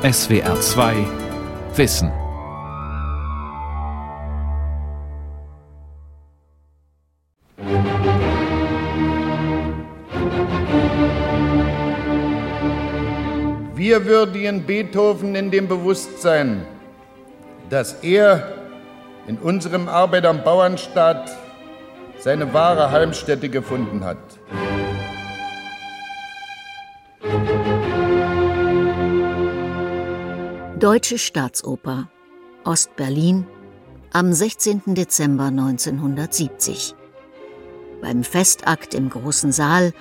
SWR 2 Wissen. Wir würdigen Beethoven in dem Bewusstsein, dass er in unserem Arbeiter- und Bauernstaat seine wahre Heimstätte gefunden hat. Deutsche Staatsoper Ostberlin am 16. Dezember 1970. Beim Festakt im großen Saal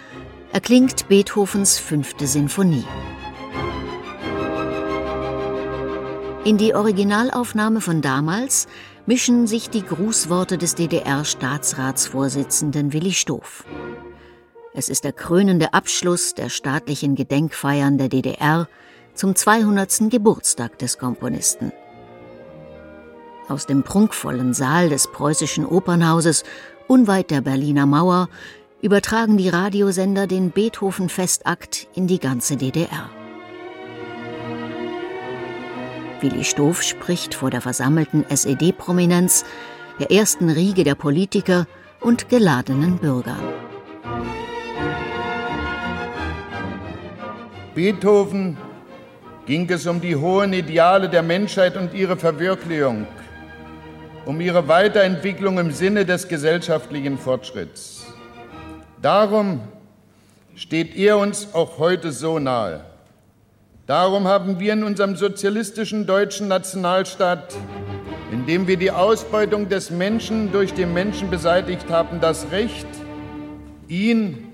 erklingt Beethovens fünfte Sinfonie. In die Originalaufnahme von damals mischen sich die Grußworte des DDR-Staatsratsvorsitzenden Willi Stoff. Es ist der krönende Abschluss der staatlichen Gedenkfeiern der DDR zum 200. Geburtstag des Komponisten. Aus dem prunkvollen Saal des preußischen Opernhauses unweit der Berliner Mauer übertragen die Radiosender den Beethoven-Festakt in die ganze DDR. Willi Stoff spricht vor der versammelten SED-Prominenz, der ersten Riege der Politiker und geladenen Bürger. Beethoven ging es um die hohen Ideale der Menschheit und ihre Verwirklichung, um ihre Weiterentwicklung im Sinne des gesellschaftlichen Fortschritts. Darum steht er uns auch heute so nahe. Darum haben wir in unserem sozialistischen deutschen Nationalstaat, in dem wir die Ausbeutung des Menschen durch den Menschen beseitigt haben, das Recht, ihn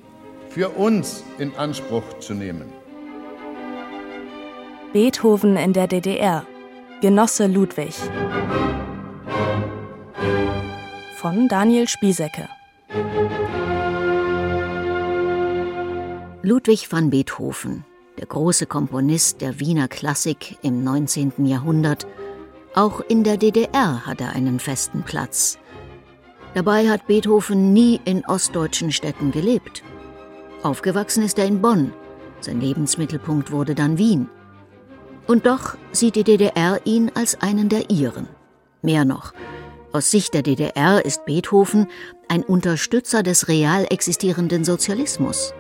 für uns in Anspruch zu nehmen. Beethoven in der DDR. Genosse Ludwig. Von Daniel Spiesecke. Ludwig van Beethoven, der große Komponist der Wiener Klassik im 19. Jahrhundert, auch in der DDR hat er einen festen Platz. Dabei hat Beethoven nie in ostdeutschen Städten gelebt. Aufgewachsen ist er in Bonn. Sein Lebensmittelpunkt wurde dann Wien. Und doch sieht die DDR ihn als einen der ihren. Mehr noch, aus Sicht der DDR ist Beethoven ein Unterstützer des real existierenden Sozialismus.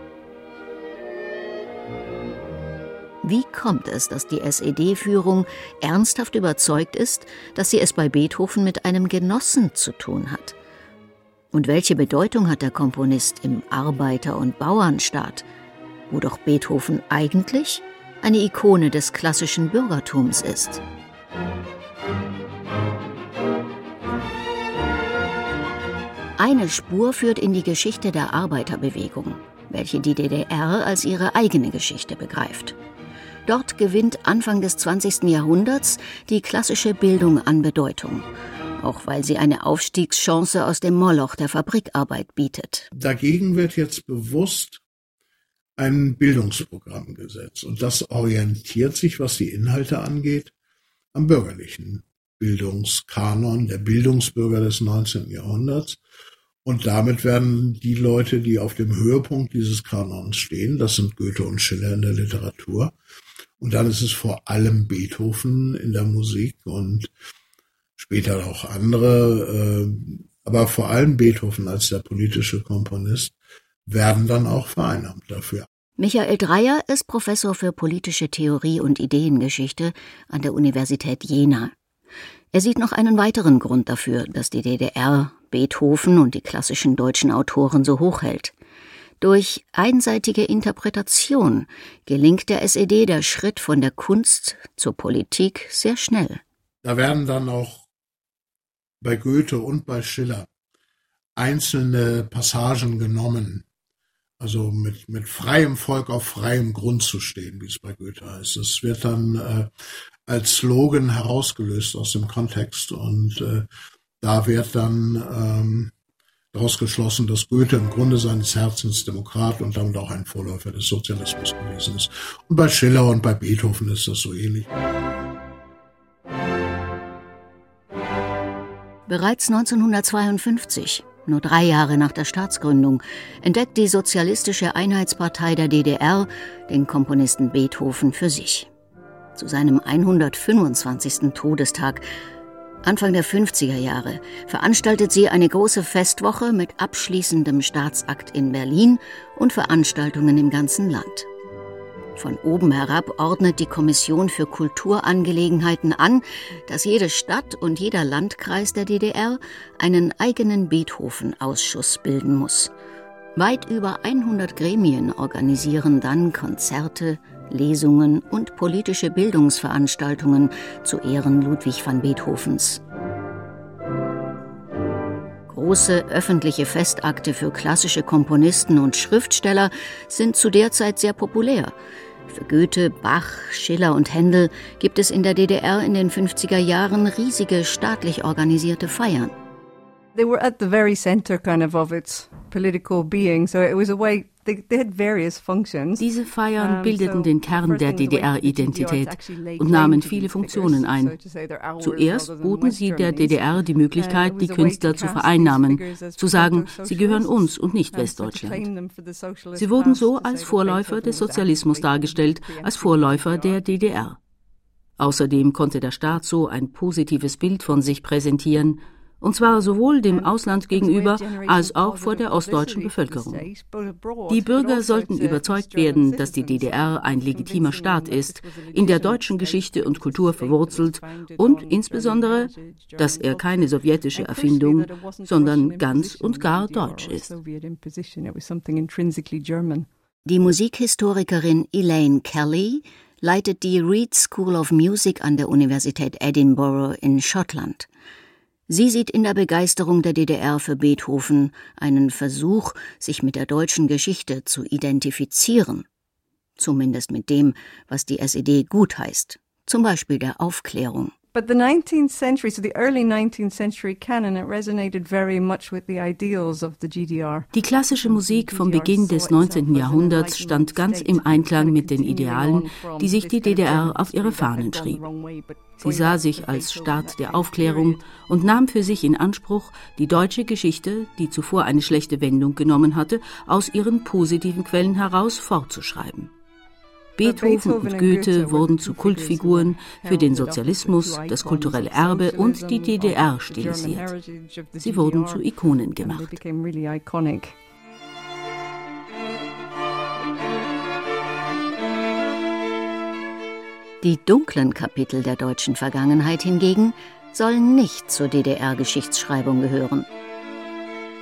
Wie kommt es, dass die SED-Führung ernsthaft überzeugt ist, dass sie es bei Beethoven mit einem Genossen zu tun hat? Und welche Bedeutung hat der Komponist im Arbeiter- und Bauernstaat, wo doch Beethoven eigentlich eine Ikone des klassischen Bürgertums ist. Eine Spur führt in die Geschichte der Arbeiterbewegung, welche die DDR als ihre eigene Geschichte begreift. Dort gewinnt Anfang des 20. Jahrhunderts die klassische Bildung an Bedeutung, auch weil sie eine Aufstiegschance aus dem Moloch der Fabrikarbeit bietet. Dagegen wird jetzt bewusst ein Bildungsprogramm gesetzt. Und das orientiert sich, was die Inhalte angeht, am bürgerlichen Bildungskanon der Bildungsbürger des 19. Jahrhunderts. Und damit werden die Leute, die auf dem Höhepunkt dieses Kanons stehen, das sind Goethe und Schiller in der Literatur. Und dann ist es vor allem Beethoven in der Musik und später auch andere, äh, aber vor allem Beethoven als der politische Komponist, werden dann auch vereinnahmt dafür. Michael Dreyer ist Professor für politische Theorie und Ideengeschichte an der Universität Jena. Er sieht noch einen weiteren Grund dafür, dass die DDR Beethoven und die klassischen deutschen Autoren so hoch hält. Durch einseitige Interpretation gelingt der SED der Schritt von der Kunst zur Politik sehr schnell. Da werden dann auch bei Goethe und bei Schiller einzelne Passagen genommen, also mit, mit freiem Volk auf freiem Grund zu stehen, wie es bei Goethe heißt. Es wird dann äh, als Slogan herausgelöst aus dem Kontext und äh, da wird dann ähm, daraus geschlossen, dass Goethe im Grunde seines Herzens Demokrat und damit auch ein Vorläufer des Sozialismus gewesen ist. Und bei Schiller und bei Beethoven ist das so ähnlich. Bereits 1952 nur drei Jahre nach der Staatsgründung, entdeckt die Sozialistische Einheitspartei der DDR den Komponisten Beethoven für sich. Zu seinem 125. Todestag Anfang der 50er Jahre veranstaltet sie eine große Festwoche mit abschließendem Staatsakt in Berlin und Veranstaltungen im ganzen Land. Von oben herab ordnet die Kommission für Kulturangelegenheiten an, dass jede Stadt und jeder Landkreis der DDR einen eigenen Beethoven-Ausschuss bilden muss. Weit über 100 Gremien organisieren dann Konzerte, Lesungen und politische Bildungsveranstaltungen zu Ehren Ludwig van Beethovens. Große öffentliche Festakte für klassische Komponisten und Schriftsteller sind zu der Zeit sehr populär. Für Goethe, Bach, Schiller und Händel gibt es in der DDR in den 50er Jahren riesige staatlich organisierte Feiern. They were at the very center kind of of its political being, so it was a way diese Feiern bildeten den Kern der DDR-Identität und nahmen viele Funktionen ein. Zuerst boten sie der DDR die Möglichkeit, die Künstler zu vereinnahmen, zu sagen, sie gehören uns und nicht Westdeutschland. Sie wurden so als Vorläufer des Sozialismus dargestellt, als Vorläufer der DDR. Außerdem konnte der Staat so ein positives Bild von sich präsentieren und zwar sowohl dem Ausland gegenüber als auch vor der ostdeutschen Bevölkerung. Die Bürger sollten überzeugt werden, dass die DDR ein legitimer Staat ist, in der deutschen Geschichte und Kultur verwurzelt und insbesondere, dass er keine sowjetische Erfindung, sondern ganz und gar deutsch ist. Die Musikhistorikerin Elaine Kelly leitet die Reed School of Music an der Universität Edinburgh in Schottland. Sie sieht in der Begeisterung der DDR für Beethoven einen Versuch, sich mit der deutschen Geschichte zu identifizieren, zumindest mit dem, was die SED gutheißt, zum Beispiel der Aufklärung. But the 19th century, so the early 19th century canon, it resonated very much with the ideals of the GDR. Die klassische Musik vom Beginn des 19. Jahrhunderts stand ganz im Einklang mit den Idealen, die sich die DDR auf ihre Fahnen schrieb. Sie sah sich als Staat der Aufklärung und nahm für sich in Anspruch, die deutsche Geschichte, die zuvor eine schlechte Wendung genommen hatte, aus ihren positiven Quellen heraus fortzuschreiben. Beethoven und Goethe wurden zu Kultfiguren für den Sozialismus, das kulturelle Erbe und die DDR stilisiert. Sie wurden zu Ikonen gemacht. Die dunklen Kapitel der deutschen Vergangenheit hingegen sollen nicht zur DDR-Geschichtsschreibung gehören.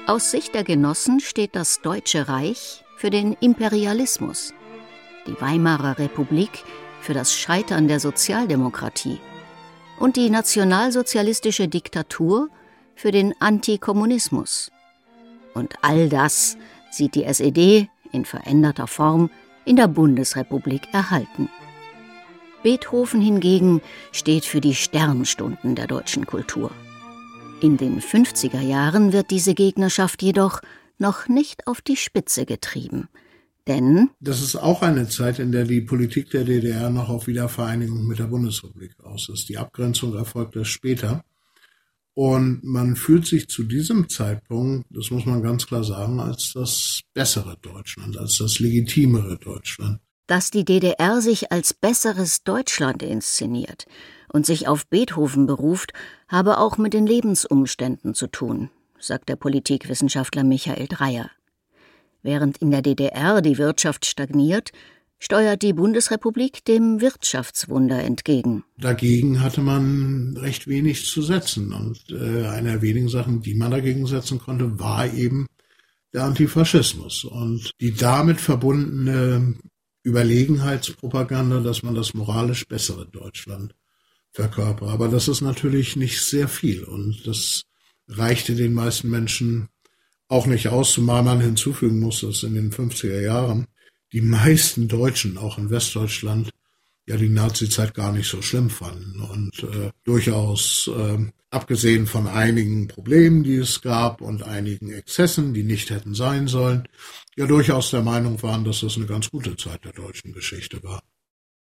Aus Sicht der Genossen steht das Deutsche Reich für den Imperialismus die Weimarer Republik für das Scheitern der Sozialdemokratie und die nationalsozialistische Diktatur für den Antikommunismus. Und all das sieht die SED in veränderter Form in der Bundesrepublik erhalten. Beethoven hingegen steht für die Sternstunden der deutschen Kultur. In den 50er Jahren wird diese Gegnerschaft jedoch noch nicht auf die Spitze getrieben – denn das ist auch eine Zeit, in der die Politik der DDR noch auf Wiedervereinigung mit der Bundesrepublik aus ist. Die Abgrenzung erfolgt erst später. Und man fühlt sich zu diesem Zeitpunkt, das muss man ganz klar sagen, als das bessere Deutschland, als das legitimere Deutschland. Dass die DDR sich als besseres Deutschland inszeniert und sich auf Beethoven beruft, habe auch mit den Lebensumständen zu tun, sagt der Politikwissenschaftler Michael Dreyer. Während in der DDR die Wirtschaft stagniert, steuert die Bundesrepublik dem Wirtschaftswunder entgegen. Dagegen hatte man recht wenig zu setzen. Und äh, eine der wenigen Sachen, die man dagegen setzen konnte, war eben der Antifaschismus und die damit verbundene Überlegenheitspropaganda, dass man das moralisch bessere Deutschland verkörpert. Aber das ist natürlich nicht sehr viel und das reichte den meisten Menschen auch nicht aus, zumal man hinzufügen muss, dass in den 50er Jahren die meisten Deutschen, auch in Westdeutschland, ja die Nazizeit gar nicht so schlimm fanden und äh, durchaus äh, abgesehen von einigen Problemen, die es gab und einigen Exzessen, die nicht hätten sein sollen, ja durchaus der Meinung waren, dass das eine ganz gute Zeit der deutschen Geschichte war.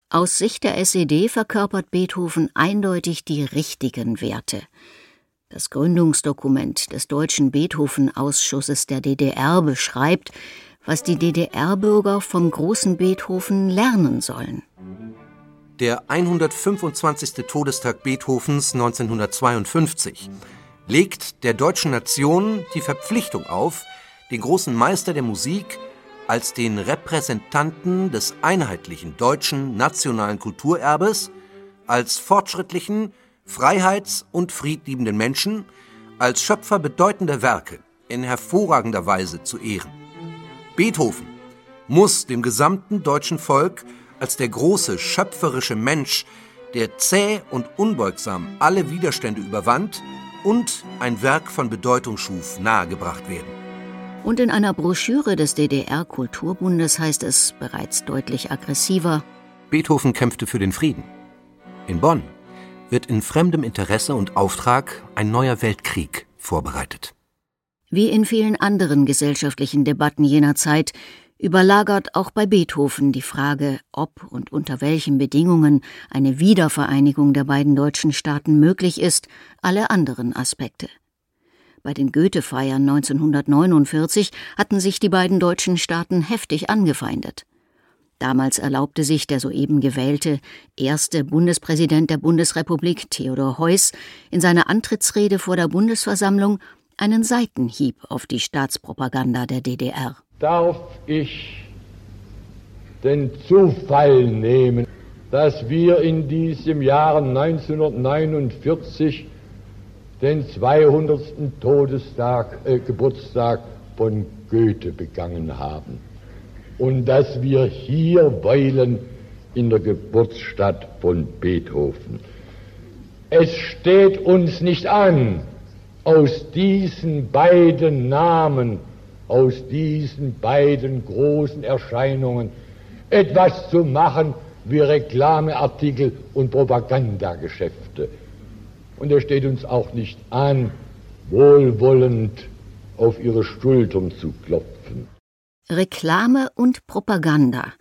Aus Sicht der SED verkörpert Beethoven eindeutig die richtigen Werte. Das Gründungsdokument des Deutschen Beethoven-Ausschusses der DDR beschreibt, was die DDR-Bürger vom großen Beethoven lernen sollen. Der 125. Todestag Beethovens 1952 legt der deutschen Nation die Verpflichtung auf, den großen Meister der Musik als den Repräsentanten des einheitlichen deutschen nationalen Kulturerbes, als fortschrittlichen, freiheits- und friedliebenden Menschen, als Schöpfer bedeutender Werke in hervorragender Weise zu ehren. Beethoven muss dem gesamten deutschen Volk als der große schöpferische Mensch, der zäh und unbeugsam alle Widerstände überwand und ein Werk von Bedeutung schuf, nahegebracht werden. Und in einer Broschüre des DDR-Kulturbundes heißt es bereits deutlich aggressiver: Beethoven kämpfte für den Frieden. In Bonn wird in fremdem Interesse und Auftrag ein neuer Weltkrieg vorbereitet. Wie in vielen anderen gesellschaftlichen Debatten jener Zeit überlagert auch bei Beethoven die Frage, ob und unter welchen Bedingungen eine Wiedervereinigung der beiden deutschen Staaten möglich ist, alle anderen Aspekte. Bei den Goethe-Feiern 1949 hatten sich die beiden deutschen Staaten heftig angefeindet. Damals erlaubte sich der soeben gewählte erste Bundespräsident der Bundesrepublik Theodor Heuss in seiner Antrittsrede vor der Bundesversammlung einen Seitenhieb auf die Staatspropaganda der DDR darf ich den Zufall nehmen, dass wir in diesem Jahr 1949 den 200. Todestag, äh, Geburtstag von Goethe begangen haben und dass wir hier weilen in der Geburtsstadt von Beethoven. Es steht uns nicht an, aus diesen beiden Namen aus diesen beiden großen Erscheinungen etwas zu machen wie Reklameartikel und Propagandageschäfte. Und es steht uns auch nicht an, wohlwollend auf ihre Schultern zu klopfen. Reklame und Propaganda.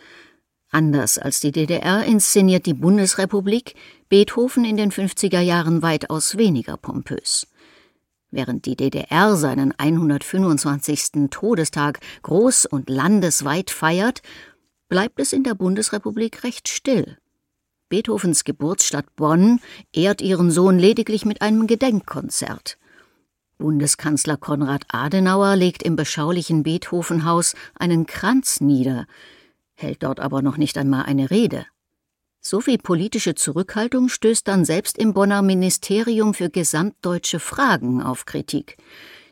Anders als die DDR inszeniert die Bundesrepublik Beethoven in den 50er Jahren weitaus weniger pompös. Während die DDR seinen 125. Todestag groß und landesweit feiert, bleibt es in der Bundesrepublik recht still. Beethovens Geburtsstadt Bonn ehrt ihren Sohn lediglich mit einem Gedenkkonzert. Bundeskanzler Konrad Adenauer legt im beschaulichen Beethovenhaus einen Kranz nieder, hält dort aber noch nicht einmal eine Rede. So viel politische Zurückhaltung stößt dann selbst im Bonner Ministerium für gesamtdeutsche Fragen auf Kritik.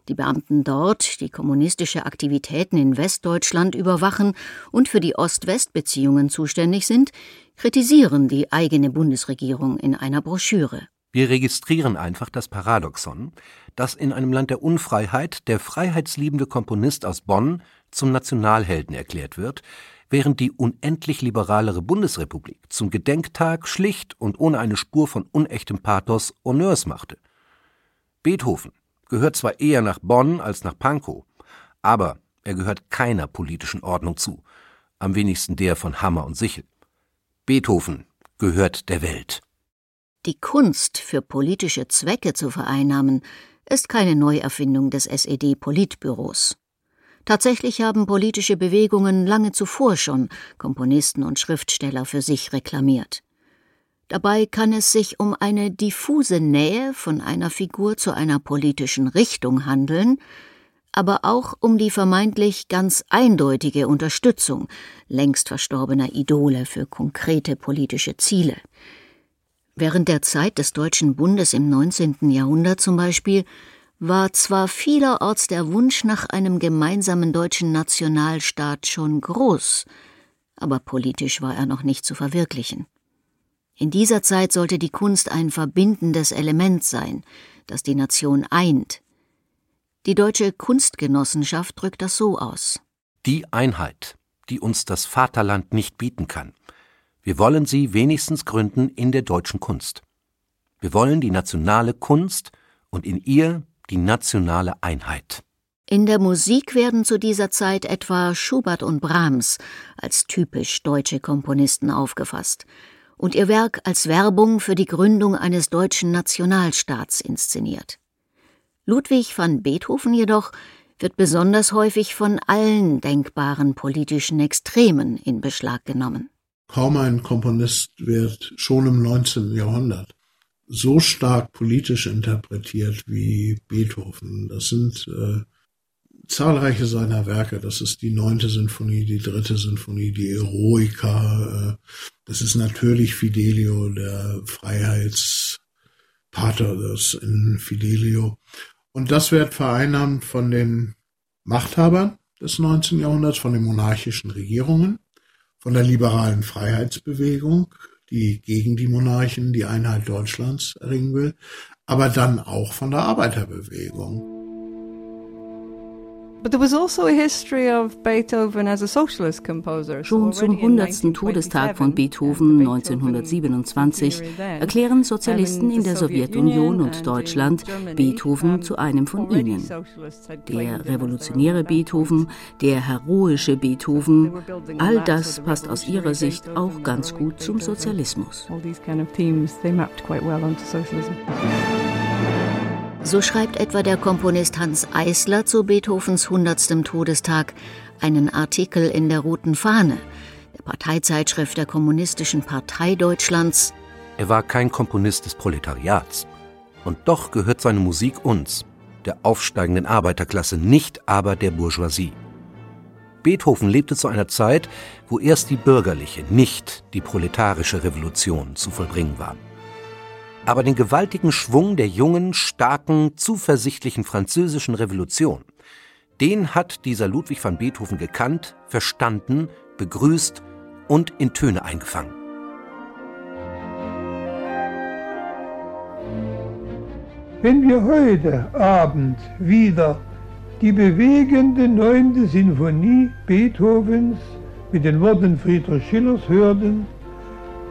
Die Beamten dort, die kommunistische Aktivitäten in Westdeutschland überwachen und für die Ost-West-Beziehungen zuständig sind, kritisieren die eigene Bundesregierung in einer Broschüre. Wir registrieren einfach das Paradoxon, dass in einem Land der Unfreiheit der freiheitsliebende Komponist aus Bonn zum Nationalhelden erklärt wird, während die unendlich liberalere Bundesrepublik zum Gedenktag schlicht und ohne eine Spur von unechtem Pathos Honneurs machte. Beethoven gehört zwar eher nach Bonn als nach Pankow, aber er gehört keiner politischen Ordnung zu, am wenigsten der von Hammer und Sichel. Beethoven gehört der Welt. Die Kunst für politische Zwecke zu vereinnahmen, ist keine Neuerfindung des SED-Politbüros. Tatsächlich haben politische Bewegungen lange zuvor schon Komponisten und Schriftsteller für sich reklamiert. Dabei kann es sich um eine diffuse Nähe von einer Figur zu einer politischen Richtung handeln, aber auch um die vermeintlich ganz eindeutige Unterstützung längst verstorbener Idole für konkrete politische Ziele. Während der Zeit des Deutschen Bundes im 19. Jahrhundert zum Beispiel war zwar vielerorts der Wunsch nach einem gemeinsamen deutschen Nationalstaat schon groß, aber politisch war er noch nicht zu verwirklichen. In dieser Zeit sollte die Kunst ein verbindendes Element sein, das die Nation eint. Die deutsche Kunstgenossenschaft drückt das so aus. Die Einheit, die uns das Vaterland nicht bieten kann. Wir wollen sie wenigstens gründen in der deutschen Kunst. Wir wollen die nationale Kunst und in ihr die nationale Einheit. In der Musik werden zu dieser Zeit etwa Schubert und Brahms als typisch deutsche Komponisten aufgefasst und ihr Werk als Werbung für die Gründung eines deutschen Nationalstaats inszeniert. Ludwig van Beethoven jedoch wird besonders häufig von allen denkbaren politischen Extremen in Beschlag genommen. Kaum ein Komponist wird schon im 19. Jahrhundert so stark politisch interpretiert wie Beethoven. Das sind äh, zahlreiche seiner Werke. Das ist die neunte Sinfonie, die dritte Sinfonie, die Eroica. Äh, das ist natürlich Fidelio, der Freiheitspater das in Fidelio. Und das wird vereinnahmt von den Machthabern des 19. Jahrhunderts, von den monarchischen Regierungen, von der liberalen Freiheitsbewegung, die gegen die Monarchen die Einheit Deutschlands erringen will, aber dann auch von der Arbeiterbewegung. Also Schon zum 100. Todestag von Beethoven 1927 erklären Sozialisten in der Sowjetunion und Deutschland Beethoven zu einem von ihnen. Der revolutionäre Beethoven, der heroische Beethoven, all das passt aus ihrer Sicht auch ganz gut zum Sozialismus. So schreibt etwa der Komponist Hans Eisler zu Beethovens 100. Todestag einen Artikel in der Roten Fahne, der Parteizeitschrift der Kommunistischen Partei Deutschlands. Er war kein Komponist des Proletariats. Und doch gehört seine Musik uns, der aufsteigenden Arbeiterklasse, nicht aber der Bourgeoisie. Beethoven lebte zu einer Zeit, wo erst die bürgerliche, nicht die proletarische Revolution zu vollbringen war. Aber den gewaltigen Schwung der jungen, starken, zuversichtlichen französischen Revolution, den hat dieser Ludwig van Beethoven gekannt, verstanden, begrüßt und in Töne eingefangen. Wenn wir heute Abend wieder die bewegende neunte Sinfonie Beethovens mit den Worten Friedrich Schillers hörten,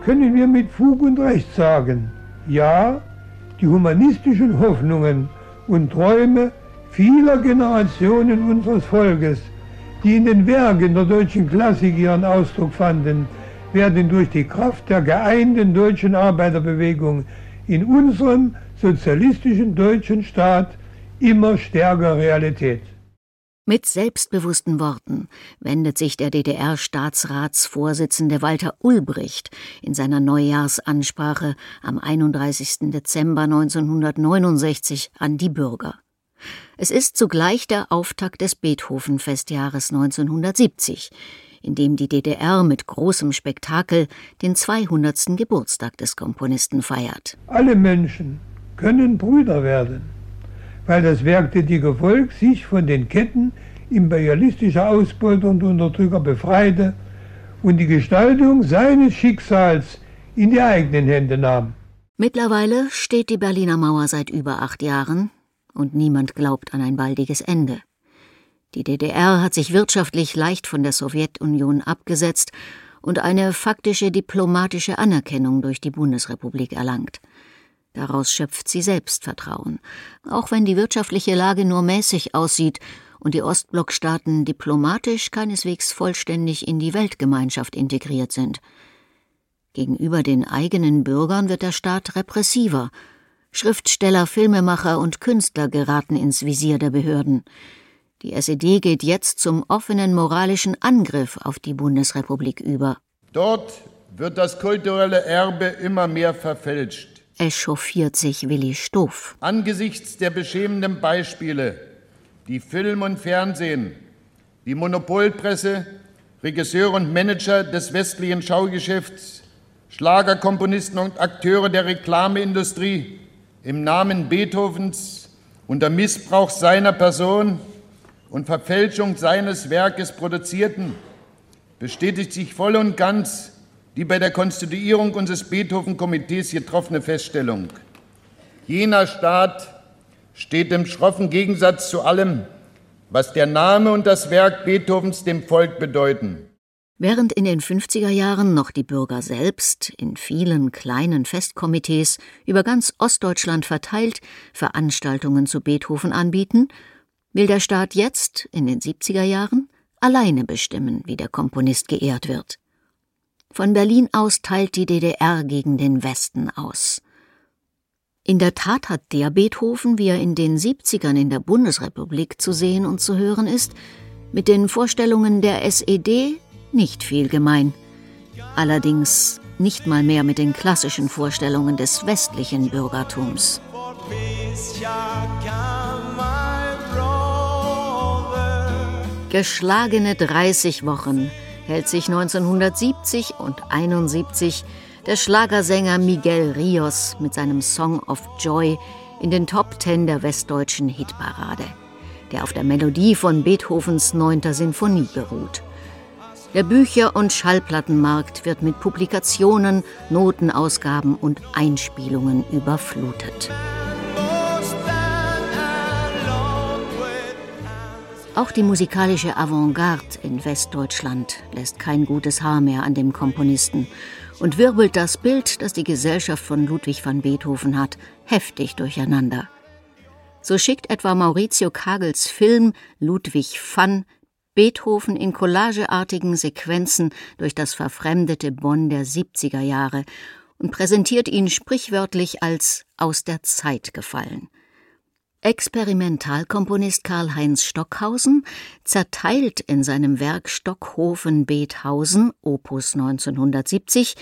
können wir mit Fug und Recht sagen, ja, die humanistischen Hoffnungen und Träume vieler Generationen unseres Volkes, die in den Werken der deutschen Klassik ihren Ausdruck fanden, werden durch die Kraft der geeinten deutschen Arbeiterbewegung in unserem sozialistischen deutschen Staat immer stärker Realität. Mit selbstbewussten Worten wendet sich der DDR-Staatsratsvorsitzende Walter Ulbricht in seiner Neujahrsansprache am 31. Dezember 1969 an die Bürger. Es ist zugleich der Auftakt des Beethoven-Festjahres 1970, in dem die DDR mit großem Spektakel den 200. Geburtstag des Komponisten feiert. Alle Menschen können Brüder werden weil das werktätige Volk sich von den Ketten imperialistischer Ausbeuter und Unterdrücker befreite und die Gestaltung seines Schicksals in die eigenen Hände nahm. Mittlerweile steht die Berliner Mauer seit über acht Jahren und niemand glaubt an ein baldiges Ende. Die DDR hat sich wirtschaftlich leicht von der Sowjetunion abgesetzt und eine faktische diplomatische Anerkennung durch die Bundesrepublik erlangt. Daraus schöpft sie Selbstvertrauen, auch wenn die wirtschaftliche Lage nur mäßig aussieht und die Ostblockstaaten diplomatisch keineswegs vollständig in die Weltgemeinschaft integriert sind. Gegenüber den eigenen Bürgern wird der Staat repressiver. Schriftsteller, Filmemacher und Künstler geraten ins Visier der Behörden. Die SED geht jetzt zum offenen moralischen Angriff auf die Bundesrepublik über. Dort wird das kulturelle Erbe immer mehr verfälscht echauffiert sich Willi Stoff. Angesichts der beschämenden Beispiele, die Film und Fernsehen, die Monopolpresse, Regisseure und Manager des westlichen Schaugeschäfts, Schlagerkomponisten und Akteure der Reklameindustrie im Namen Beethovens unter Missbrauch seiner Person und Verfälschung seines Werkes produzierten, bestätigt sich voll und ganz die bei der Konstituierung unseres Beethoven-Komitees getroffene Feststellung. Jener Staat steht im schroffen Gegensatz zu allem, was der Name und das Werk Beethovens dem Volk bedeuten. Während in den 50er Jahren noch die Bürger selbst in vielen kleinen Festkomitees über ganz Ostdeutschland verteilt Veranstaltungen zu Beethoven anbieten, will der Staat jetzt in den 70er Jahren alleine bestimmen, wie der Komponist geehrt wird. Von Berlin aus teilt die DDR gegen den Westen aus. In der Tat hat der Beethoven, wie er in den 70ern in der Bundesrepublik zu sehen und zu hören ist, mit den Vorstellungen der SED nicht viel gemein. Allerdings nicht mal mehr mit den klassischen Vorstellungen des westlichen Bürgertums. Geschlagene 30 Wochen hält sich 1970 und 71 der Schlagersänger Miguel Rios mit seinem Song of Joy in den Top Ten der westdeutschen Hitparade, der auf der Melodie von Beethovens 9. Sinfonie beruht. Der Bücher- und Schallplattenmarkt wird mit Publikationen, Notenausgaben und Einspielungen überflutet. Auch die musikalische Avantgarde in Westdeutschland lässt kein gutes Haar mehr an dem Komponisten und wirbelt das Bild, das die Gesellschaft von Ludwig van Beethoven hat, heftig durcheinander. So schickt etwa Maurizio Kagels Film Ludwig van Beethoven in collageartigen Sequenzen durch das verfremdete Bonn der 70er Jahre und präsentiert ihn sprichwörtlich als aus der Zeit gefallen – Experimentalkomponist Karl-Heinz Stockhausen zerteilt in seinem Werk Stockhofen-Bethausen, Opus 1970,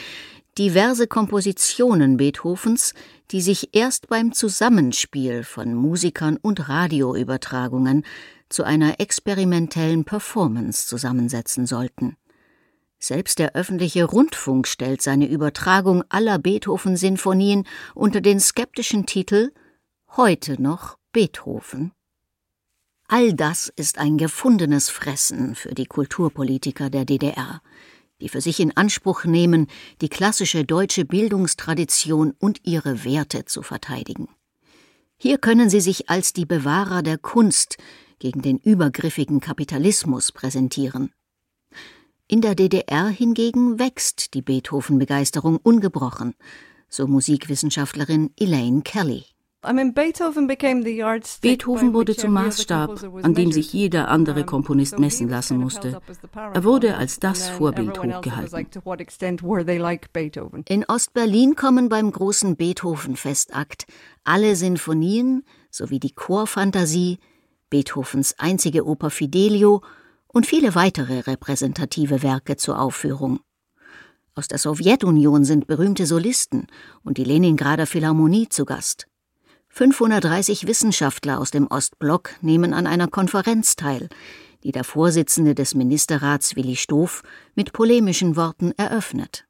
diverse Kompositionen Beethovens, die sich erst beim Zusammenspiel von Musikern und Radioübertragungen zu einer experimentellen Performance zusammensetzen sollten. Selbst der öffentliche Rundfunk stellt seine Übertragung aller Beethoven-Sinfonien unter den skeptischen Titel Heute noch Beethoven. All das ist ein gefundenes Fressen für die Kulturpolitiker der DDR, die für sich in Anspruch nehmen, die klassische deutsche Bildungstradition und ihre Werte zu verteidigen. Hier können sie sich als die Bewahrer der Kunst gegen den übergriffigen Kapitalismus präsentieren. In der DDR hingegen wächst die Beethoven-Begeisterung ungebrochen, so Musikwissenschaftlerin Elaine Kelly. Beethoven wurde zum Maßstab, an dem sich jeder andere Komponist messen lassen musste. Er wurde als das Vorbild hochgehalten. In Ostberlin kommen beim großen Beethoven-Festakt alle Sinfonien sowie die Chorfantasie, Beethovens einzige Oper Fidelio und viele weitere repräsentative Werke zur Aufführung. Aus der Sowjetunion sind berühmte Solisten und die Leningrader Philharmonie zu Gast. 530 Wissenschaftler aus dem Ostblock nehmen an einer Konferenz teil, die der Vorsitzende des Ministerrats Willi Stoff mit polemischen Worten eröffnet.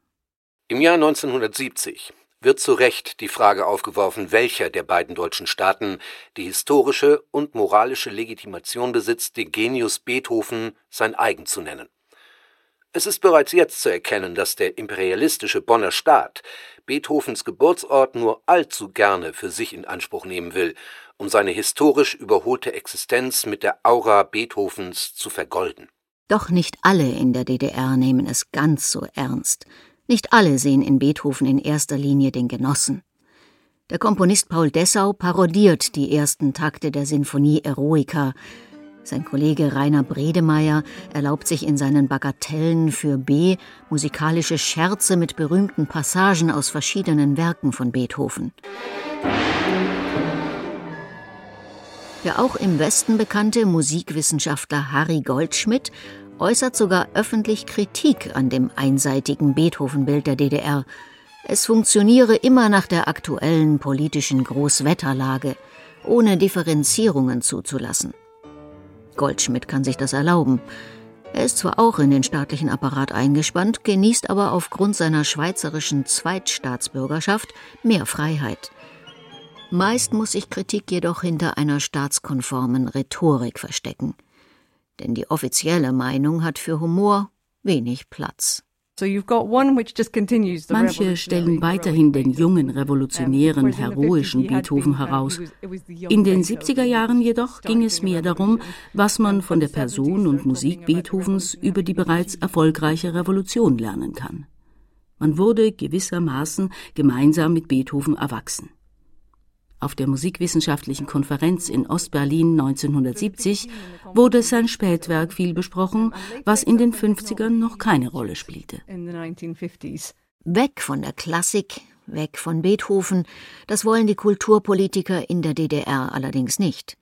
Im Jahr 1970 wird zu Recht die Frage aufgeworfen, welcher der beiden deutschen Staaten die historische und moralische Legitimation besitzt, den Genius Beethoven sein eigen zu nennen. Es ist bereits jetzt zu erkennen, dass der imperialistische Bonner Staat Beethovens Geburtsort nur allzu gerne für sich in Anspruch nehmen will, um seine historisch überholte Existenz mit der Aura Beethovens zu vergolden. Doch nicht alle in der DDR nehmen es ganz so ernst. Nicht alle sehen in Beethoven in erster Linie den Genossen. Der Komponist Paul Dessau parodiert die ersten Takte der Sinfonie Eroica, sein Kollege Rainer Bredemeier erlaubt sich in seinen Bagatellen für B musikalische Scherze mit berühmten Passagen aus verschiedenen Werken von Beethoven. Der auch im Westen bekannte Musikwissenschaftler Harry Goldschmidt äußert sogar öffentlich Kritik an dem einseitigen Beethoven-Bild der DDR. Es funktioniere immer nach der aktuellen politischen Großwetterlage, ohne Differenzierungen zuzulassen. Goldschmidt kann sich das erlauben. Er ist zwar auch in den staatlichen Apparat eingespannt, genießt aber aufgrund seiner schweizerischen Zweitstaatsbürgerschaft mehr Freiheit. Meist muss sich Kritik jedoch hinter einer staatskonformen Rhetorik verstecken. Denn die offizielle Meinung hat für Humor wenig Platz. Manche stellen weiterhin den jungen, revolutionären, heroischen Beethoven heraus. In den 70er Jahren jedoch ging es mehr darum, was man von der Person und Musik Beethovens über die bereits erfolgreiche Revolution lernen kann. Man wurde gewissermaßen gemeinsam mit Beethoven erwachsen. Auf der Musikwissenschaftlichen Konferenz in Ostberlin 1970 wurde sein Spätwerk viel besprochen, was in den 50ern noch keine Rolle spielte. Weg von der Klassik, weg von Beethoven, das wollen die Kulturpolitiker in der DDR allerdings nicht.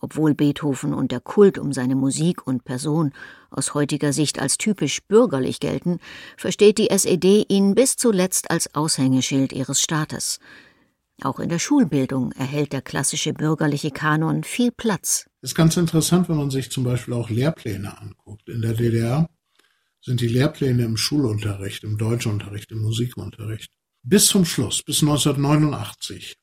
Obwohl Beethoven und der Kult um seine Musik und Person aus heutiger Sicht als typisch bürgerlich gelten, versteht die SED ihn bis zuletzt als Aushängeschild ihres Staates. Auch in der Schulbildung erhält der klassische bürgerliche Kanon viel Platz. Es ist ganz interessant, wenn man sich zum Beispiel auch Lehrpläne anguckt. In der DDR sind die Lehrpläne im Schulunterricht, im Deutschunterricht, im Musikunterricht bis zum Schluss, bis 1989,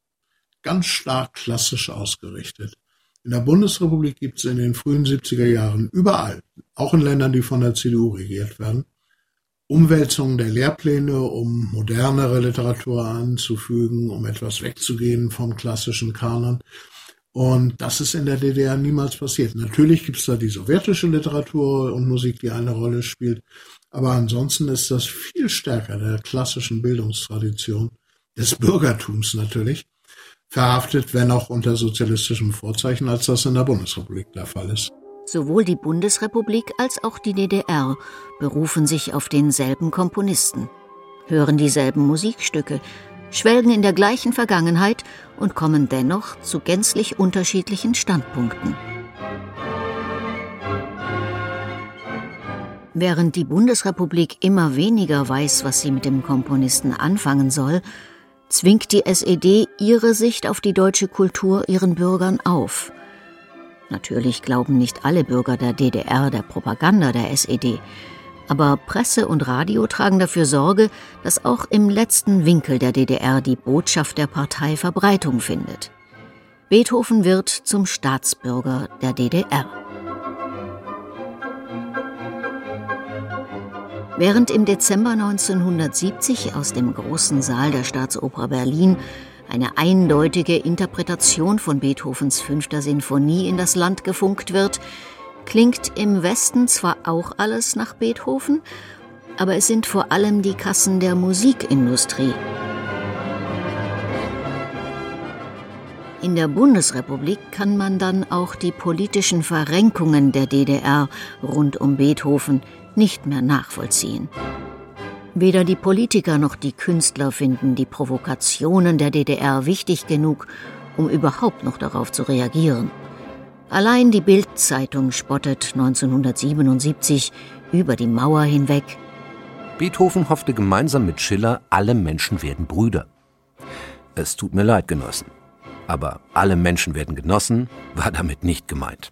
ganz stark klassisch ausgerichtet. In der Bundesrepublik gibt es in den frühen 70er Jahren überall, auch in Ländern, die von der CDU regiert werden, Umwälzungen der Lehrpläne, um modernere Literatur anzufügen, um etwas wegzugehen vom klassischen Kanon. Und das ist in der DDR niemals passiert. Natürlich gibt es da die sowjetische Literatur und Musik, die eine Rolle spielt. Aber ansonsten ist das viel stärker der klassischen Bildungstradition, des Bürgertums natürlich, verhaftet, wenn auch unter sozialistischem Vorzeichen, als das in der Bundesrepublik der Fall ist. Sowohl die Bundesrepublik als auch die DDR berufen sich auf denselben Komponisten, hören dieselben Musikstücke, schwelgen in der gleichen Vergangenheit und kommen dennoch zu gänzlich unterschiedlichen Standpunkten. Während die Bundesrepublik immer weniger weiß, was sie mit dem Komponisten anfangen soll, zwingt die SED ihre Sicht auf die deutsche Kultur ihren Bürgern auf. Natürlich glauben nicht alle Bürger der DDR der Propaganda der SED, aber Presse und Radio tragen dafür Sorge, dass auch im letzten Winkel der DDR die Botschaft der Partei Verbreitung findet. Beethoven wird zum Staatsbürger der DDR. Während im Dezember 1970 aus dem großen Saal der Staatsoper Berlin eine eindeutige Interpretation von Beethovens fünfter Sinfonie in das Land gefunkt wird, klingt im Westen zwar auch alles nach Beethoven, aber es sind vor allem die Kassen der Musikindustrie. In der Bundesrepublik kann man dann auch die politischen Verrenkungen der DDR rund um Beethoven nicht mehr nachvollziehen. Weder die Politiker noch die Künstler finden die Provokationen der DDR wichtig genug, um überhaupt noch darauf zu reagieren. Allein die Bild-Zeitung spottet 1977 über die Mauer hinweg. Beethoven hoffte gemeinsam mit Schiller, alle Menschen werden Brüder. Es tut mir leid, Genossen. Aber alle Menschen werden genossen war damit nicht gemeint.